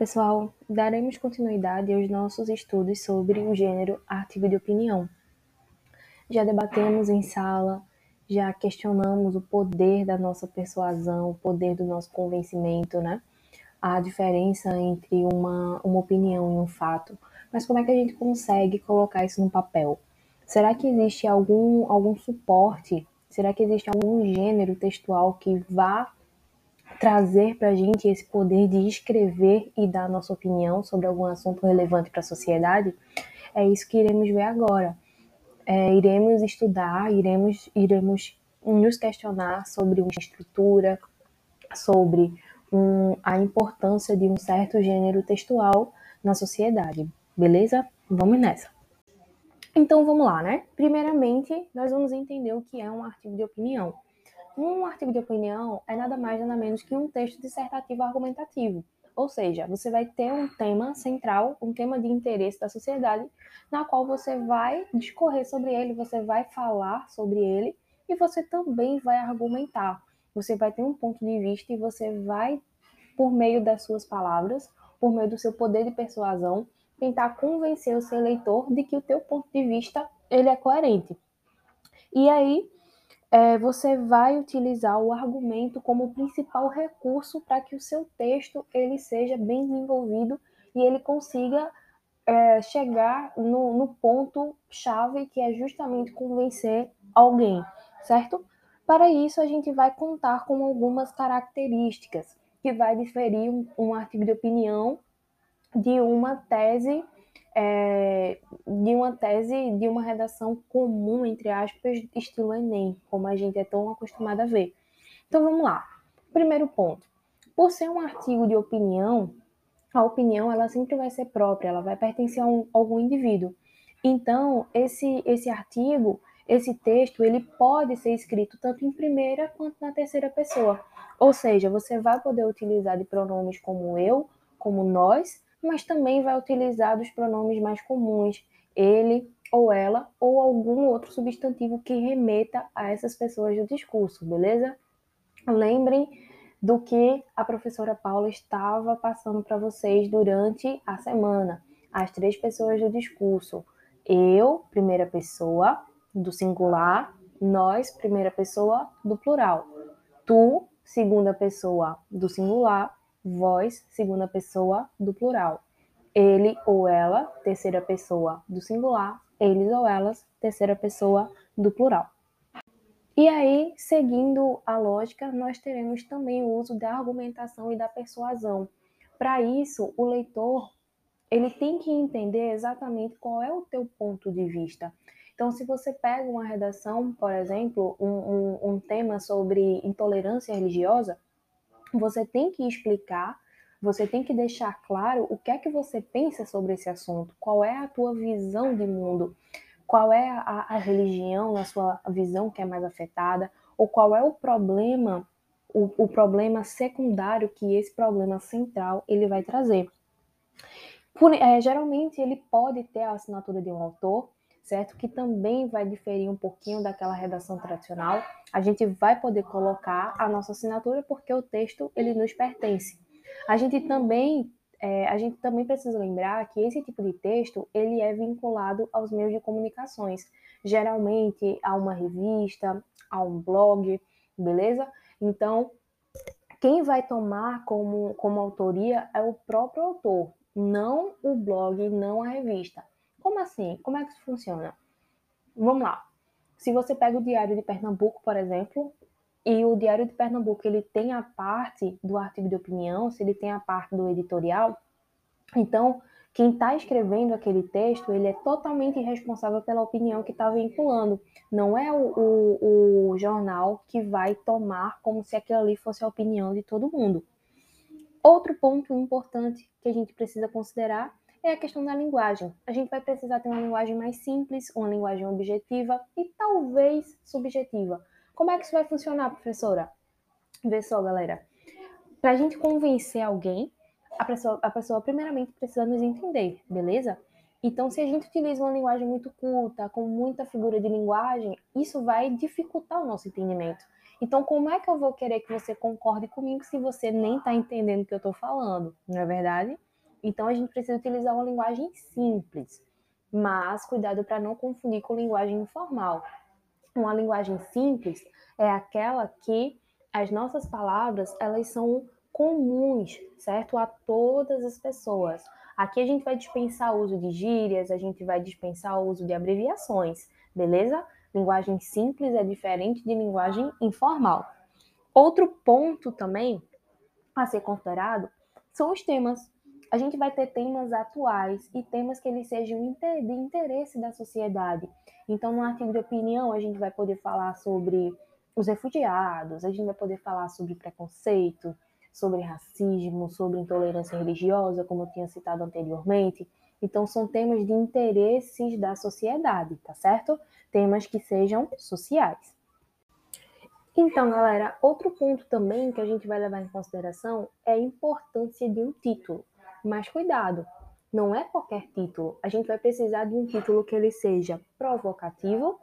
pessoal, daremos continuidade aos nossos estudos sobre o gênero artigo de opinião. Já debatemos em sala, já questionamos o poder da nossa persuasão, o poder do nosso convencimento, né? A diferença entre uma, uma opinião e um fato. Mas como é que a gente consegue colocar isso no papel? Será que existe algum, algum suporte? Será que existe algum gênero textual que vá trazer para a gente esse poder de escrever e dar nossa opinião sobre algum assunto relevante para a sociedade, é isso que iremos ver agora. É, iremos estudar, iremos, iremos nos questionar sobre uma estrutura, sobre um, a importância de um certo gênero textual na sociedade, beleza? Vamos nessa. Então vamos lá, né? Primeiramente, nós vamos entender o que é um artigo de opinião. Um artigo de opinião é nada mais nada menos que um texto dissertativo argumentativo. Ou seja, você vai ter um tema central, um tema de interesse da sociedade, na qual você vai discorrer sobre ele, você vai falar sobre ele e você também vai argumentar. Você vai ter um ponto de vista e você vai, por meio das suas palavras, por meio do seu poder de persuasão, tentar convencer o seu leitor de que o teu ponto de vista ele é coerente. E aí, é, você vai utilizar o argumento como principal recurso para que o seu texto ele seja bem desenvolvido e ele consiga é, chegar no, no ponto chave que é justamente convencer alguém, certo? Para isso a gente vai contar com algumas características que vai diferir um, um artigo de opinião de uma tese é, de uma tese, de uma redação comum, entre aspas, estilo Enem, como a gente é tão acostumado a ver. Então vamos lá. Primeiro ponto. Por ser um artigo de opinião, a opinião ela sempre vai ser própria, ela vai pertencer a, um, a algum indivíduo. Então, esse, esse artigo, esse texto, ele pode ser escrito tanto em primeira quanto na terceira pessoa. Ou seja, você vai poder utilizar de pronomes como eu, como nós, mas também vai utilizar dos pronomes mais comuns, ele ou ela, ou algum outro substantivo que remeta a essas pessoas do discurso, beleza? Lembrem do que a professora Paula estava passando para vocês durante a semana. As três pessoas do discurso. Eu, primeira pessoa do singular, nós, primeira pessoa do plural. Tu, segunda pessoa do singular, vós, segunda pessoa do plural. Ele ou ela, terceira pessoa do singular, eles ou elas, terceira pessoa do plural. E aí, seguindo a lógica, nós teremos também o uso da argumentação e da persuasão. Para isso, o leitor ele tem que entender exatamente qual é o teu ponto de vista. Então, se você pega uma redação, por exemplo, um, um, um tema sobre intolerância religiosa, você tem que explicar, você tem que deixar claro o que é que você pensa sobre esse assunto, qual é a tua visão de mundo, qual é a, a religião, a sua visão que é mais afetada, ou qual é o problema, o, o problema secundário que esse problema central ele vai trazer. Por, é, geralmente ele pode ter a assinatura de um autor, certo? Que também vai diferir um pouquinho daquela redação tradicional. A gente vai poder colocar a nossa assinatura porque o texto ele nos pertence. A gente também é, a gente também precisa lembrar que esse tipo de texto ele é vinculado aos meios de comunicações, geralmente a uma revista, a um blog, beleza? Então, quem vai tomar como, como autoria é o próprio autor, não o blog, não a revista. Como assim? Como é que isso funciona? Vamos lá. Se você pega o Diário de Pernambuco, por exemplo, e o Diário de Pernambuco ele tem a parte do artigo de opinião, se ele tem a parte do editorial, então quem está escrevendo aquele texto ele é totalmente responsável pela opinião que está vinculando. Não é o, o, o jornal que vai tomar como se aquilo ali fosse a opinião de todo mundo. Outro ponto importante que a gente precisa considerar é a questão da linguagem. A gente vai precisar ter uma linguagem mais simples, uma linguagem objetiva e talvez subjetiva. Como é que isso vai funcionar, professora? Vê só, galera. Para a gente convencer alguém, a pessoa, a pessoa primeiramente precisa nos entender, beleza? Então, se a gente utiliza uma linguagem muito culta, com muita figura de linguagem, isso vai dificultar o nosso entendimento. Então, como é que eu vou querer que você concorde comigo se você nem está entendendo o que eu estou falando? Não é verdade? Então a gente precisa utilizar uma linguagem simples, mas cuidado para não confundir com linguagem informal. Uma linguagem simples é aquela que as nossas palavras elas são comuns, certo? A todas as pessoas. Aqui a gente vai dispensar o uso de gírias, a gente vai dispensar o uso de abreviações, beleza? Linguagem simples é diferente de linguagem informal. Outro ponto também a ser considerado são os temas. A gente vai ter temas atuais e temas que eles sejam de interesse da sociedade. Então, no artigo de opinião, a gente vai poder falar sobre os refugiados, a gente vai poder falar sobre preconceito, sobre racismo, sobre intolerância religiosa, como eu tinha citado anteriormente. Então, são temas de interesses da sociedade, tá certo? Temas que sejam sociais. Então, galera, outro ponto também que a gente vai levar em consideração é a importância de um título. Mas cuidado, não é qualquer título. A gente vai precisar de um título que ele seja provocativo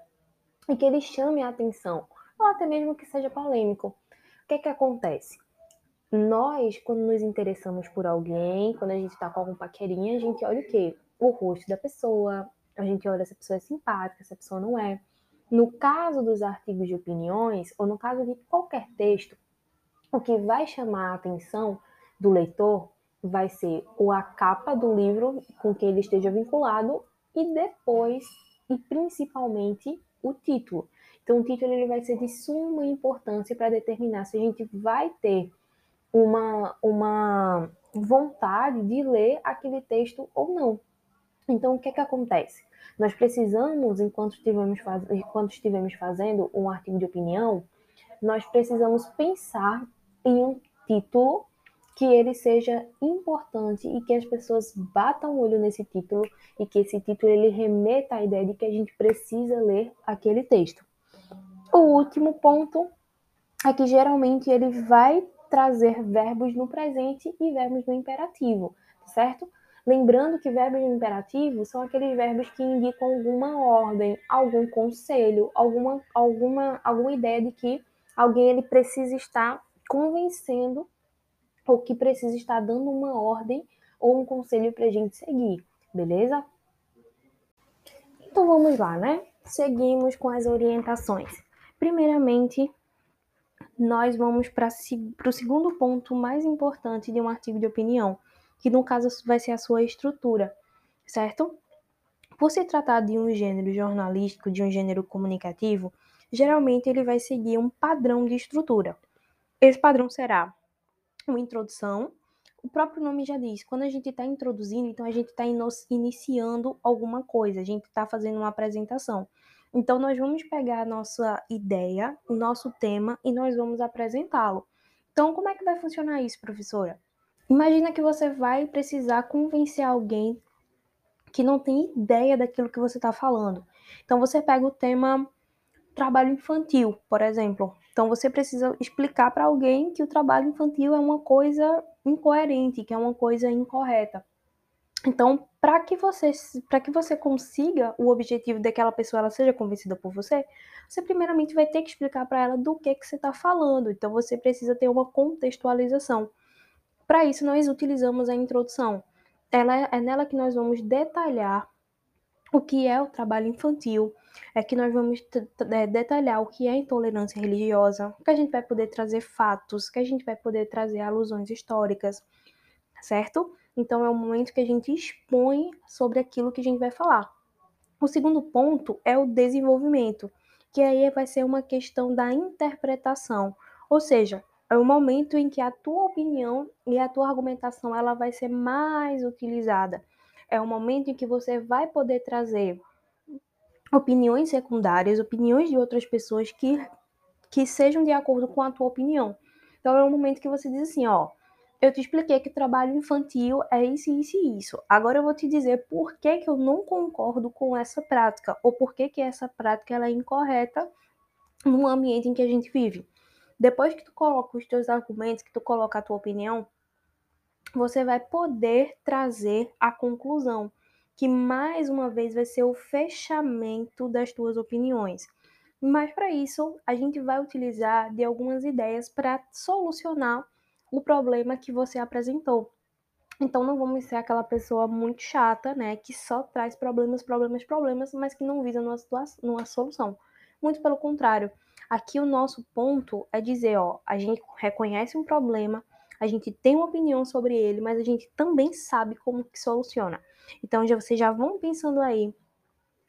e que ele chame a atenção, ou até mesmo que seja polêmico. O que é que acontece? Nós, quando nos interessamos por alguém, quando a gente está com algum paquerinha, a gente olha o quê? O rosto da pessoa, a gente olha se a pessoa é simpática, se a pessoa não é. No caso dos artigos de opiniões, ou no caso de qualquer texto, o que vai chamar a atenção do leitor vai ser ou a capa do livro com que ele esteja vinculado e depois, e principalmente, o título. Então, o título ele vai ser de suma importância para determinar se a gente vai ter uma, uma vontade de ler aquele texto ou não. Então, o que é que acontece? Nós precisamos, enquanto estivemos, faz... enquanto estivemos fazendo um artigo de opinião, nós precisamos pensar em um título que ele seja importante e que as pessoas batam o olho nesse título e que esse título ele remeta à ideia de que a gente precisa ler aquele texto. O último ponto é que geralmente ele vai trazer verbos no presente e verbos no imperativo, certo? Lembrando que verbos no imperativo são aqueles verbos que indicam alguma ordem, algum conselho, alguma, alguma, alguma ideia de que alguém ele precisa estar convencendo ou que precisa estar dando uma ordem ou um conselho para a gente seguir, beleza? Então vamos lá, né? Seguimos com as orientações. Primeiramente, nós vamos para o segundo ponto mais importante de um artigo de opinião, que no caso vai ser a sua estrutura, certo? Por se tratar de um gênero jornalístico, de um gênero comunicativo, geralmente ele vai seguir um padrão de estrutura. Esse padrão será uma introdução. O próprio nome já diz, quando a gente está introduzindo, então a gente está iniciando alguma coisa, a gente está fazendo uma apresentação. Então, nós vamos pegar a nossa ideia, o nosso tema e nós vamos apresentá-lo. Então, como é que vai funcionar isso, professora? Imagina que você vai precisar convencer alguém que não tem ideia daquilo que você está falando. Então, você pega o tema trabalho infantil, por exemplo. Então, você precisa explicar para alguém que o trabalho infantil é uma coisa incoerente, que é uma coisa incorreta. Então, para que você para que você consiga o objetivo daquela pessoa ela seja convencida por você, você primeiramente vai ter que explicar para ela do que que você está falando. Então, você precisa ter uma contextualização. Para isso, nós utilizamos a introdução. Ela é, é nela que nós vamos detalhar o que é o trabalho infantil, é que nós vamos é, detalhar o que é intolerância religiosa, que a gente vai poder trazer fatos, que a gente vai poder trazer alusões históricas, certo? Então é o momento que a gente expõe sobre aquilo que a gente vai falar. O segundo ponto é o desenvolvimento, que aí vai ser uma questão da interpretação, ou seja, é o momento em que a tua opinião e a tua argumentação ela vai ser mais utilizada. É o momento em que você vai poder trazer opiniões secundárias, opiniões de outras pessoas que, que sejam de acordo com a tua opinião. Então é o momento que você diz assim, ó, eu te expliquei que trabalho infantil é isso, isso e isso. Agora eu vou te dizer por que, que eu não concordo com essa prática, ou por que, que essa prática ela é incorreta no ambiente em que a gente vive. Depois que tu coloca os teus argumentos, que tu coloca a tua opinião, você vai poder trazer a conclusão, que mais uma vez vai ser o fechamento das tuas opiniões. Mas para isso, a gente vai utilizar de algumas ideias para solucionar o problema que você apresentou. Então não vamos ser aquela pessoa muito chata, né, que só traz problemas, problemas, problemas, mas que não visa numa, situação, numa solução. Muito pelo contrário. Aqui o nosso ponto é dizer, ó, a gente reconhece um problema, a gente tem uma opinião sobre ele, mas a gente também sabe como que soluciona. Então já vocês já vão pensando aí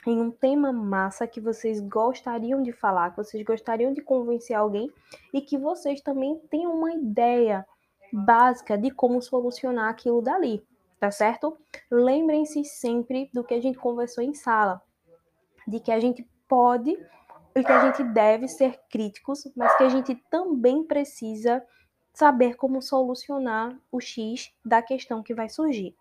em um tema massa que vocês gostariam de falar, que vocês gostariam de convencer alguém e que vocês também tenham uma ideia básica de como solucionar aquilo dali, tá certo? Lembrem-se sempre do que a gente conversou em sala, de que a gente pode e que a gente deve ser críticos, mas que a gente também precisa saber como solucionar o X da questão que vai surgir.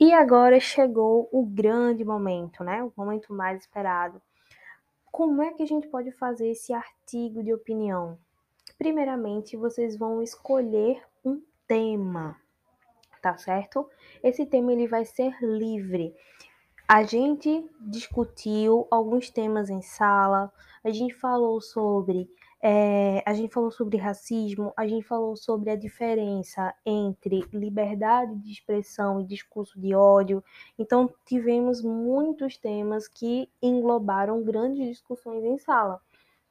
E agora chegou o grande momento, né? O momento mais esperado. Como é que a gente pode fazer esse artigo de opinião? Primeiramente, vocês vão escolher um tema, tá certo? Esse tema ele vai ser livre. A gente discutiu alguns temas em sala, a gente falou sobre é, a gente falou sobre racismo, a gente falou sobre a diferença entre liberdade de expressão e discurso de ódio. Então, tivemos muitos temas que englobaram grandes discussões em sala.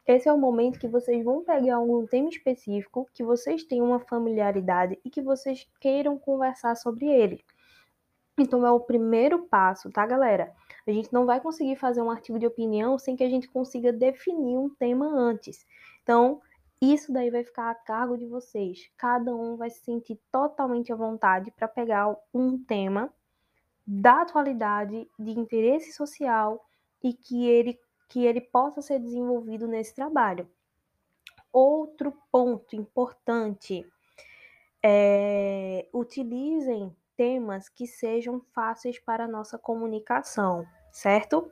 Esse é o momento que vocês vão pegar algum tema específico, que vocês tenham uma familiaridade e que vocês queiram conversar sobre ele. Então, é o primeiro passo, tá, galera? A gente não vai conseguir fazer um artigo de opinião sem que a gente consiga definir um tema antes. Então, isso daí vai ficar a cargo de vocês. Cada um vai se sentir totalmente à vontade para pegar um tema da atualidade, de interesse social e que ele, que ele possa ser desenvolvido nesse trabalho. Outro ponto importante é utilizem temas que sejam fáceis para a nossa comunicação, certo?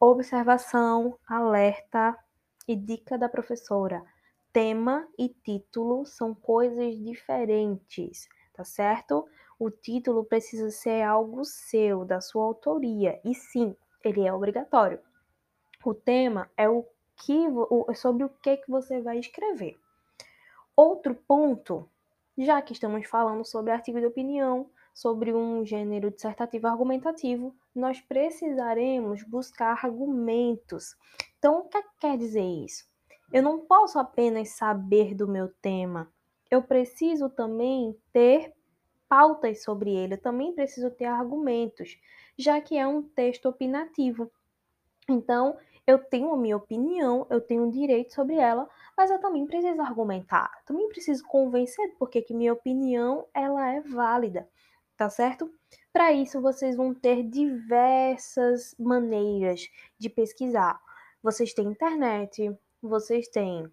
Observação, alerta, e dica da professora: tema e título são coisas diferentes, tá certo? O título precisa ser algo seu, da sua autoria, e sim, ele é obrigatório. O tema é o que é sobre o que que você vai escrever. Outro ponto, já que estamos falando sobre artigo de opinião, sobre um gênero dissertativo argumentativo, nós precisaremos buscar argumentos. Então, o que quer dizer isso? Eu não posso apenas saber do meu tema, eu preciso também ter pautas sobre ele, eu também preciso ter argumentos, já que é um texto opinativo. Então, eu tenho a minha opinião, eu tenho um direito sobre ela, mas eu também preciso argumentar, também preciso convencer porque que minha opinião ela é válida tá certo? Para isso, vocês vão ter diversas maneiras de pesquisar. Vocês têm internet, vocês têm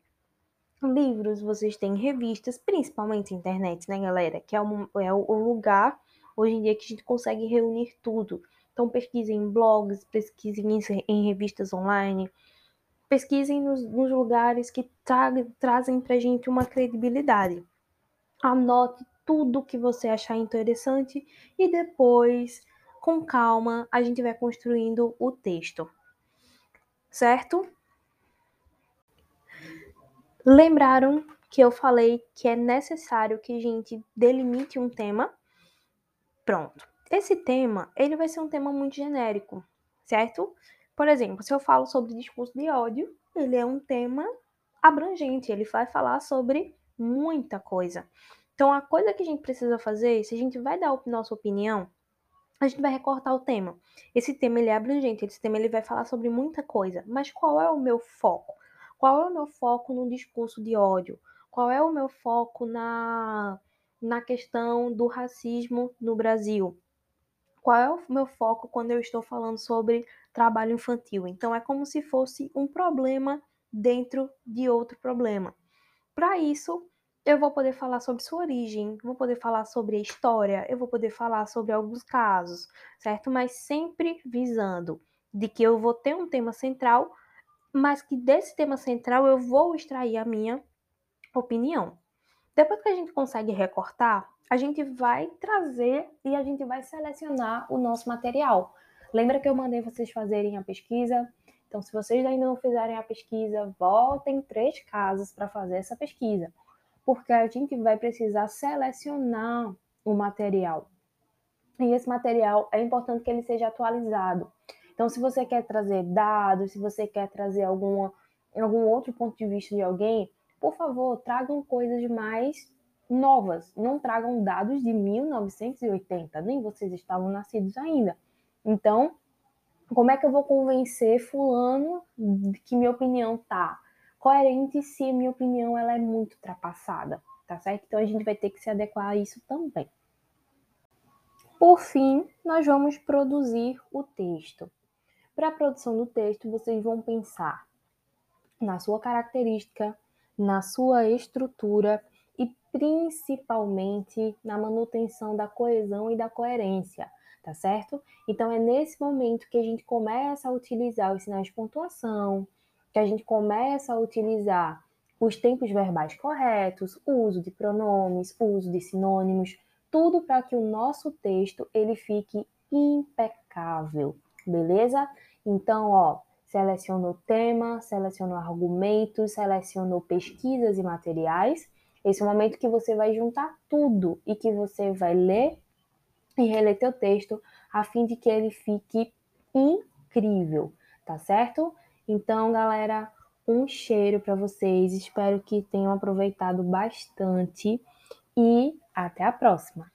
livros, vocês têm revistas, principalmente internet, né, galera? Que é, um, é o lugar hoje em dia que a gente consegue reunir tudo. Então, pesquisem em blogs, pesquisem em, revistas online, pesquisem nos, nos lugares que tra trazem pra gente uma credibilidade. Anote tudo que você achar interessante e depois, com calma, a gente vai construindo o texto. Certo? Lembraram que eu falei que é necessário que a gente delimite um tema? Pronto. Esse tema, ele vai ser um tema muito genérico, certo? Por exemplo, se eu falo sobre discurso de ódio, ele é um tema abrangente, ele vai falar sobre muita coisa. Então, a coisa que a gente precisa fazer, se a gente vai dar a nossa opinião, a gente vai recortar o tema. Esse tema ele é abrangente, esse tema ele vai falar sobre muita coisa, mas qual é o meu foco? Qual é o meu foco no discurso de ódio? Qual é o meu foco na, na questão do racismo no Brasil? Qual é o meu foco quando eu estou falando sobre trabalho infantil? Então, é como se fosse um problema dentro de outro problema. Para isso, eu vou poder falar sobre sua origem, vou poder falar sobre a história, eu vou poder falar sobre alguns casos, certo? Mas sempre visando de que eu vou ter um tema central, mas que desse tema central eu vou extrair a minha opinião. Depois que a gente consegue recortar, a gente vai trazer e a gente vai selecionar o nosso material. Lembra que eu mandei vocês fazerem a pesquisa? Então, se vocês ainda não fizerem a pesquisa, voltem três casos para fazer essa pesquisa porque a gente vai precisar selecionar o material. E esse material é importante que ele seja atualizado. Então, se você quer trazer dados, se você quer trazer alguma, algum outro ponto de vista de alguém, por favor, tragam coisas mais novas. Não tragam dados de 1980, nem vocês estavam nascidos ainda. Então, como é que eu vou convencer fulano que minha opinião tá coerente se minha opinião ela é muito ultrapassada, tá certo? Então a gente vai ter que se adequar a isso também. Por fim, nós vamos produzir o texto. Para a produção do texto, vocês vão pensar na sua característica, na sua estrutura e principalmente na manutenção da coesão e da coerência, tá certo? Então é nesse momento que a gente começa a utilizar os sinais de pontuação, que a gente começa a utilizar os tempos verbais corretos, o uso de pronomes, o uso de sinônimos, tudo para que o nosso texto ele fique impecável, beleza? Então, ó, selecionou tema, selecionou argumentos, selecionou pesquisas e materiais. Esse é o momento que você vai juntar tudo e que você vai ler e reler teu texto a fim de que ele fique incrível, tá certo? Então, galera, um cheiro para vocês. Espero que tenham aproveitado bastante e até a próxima!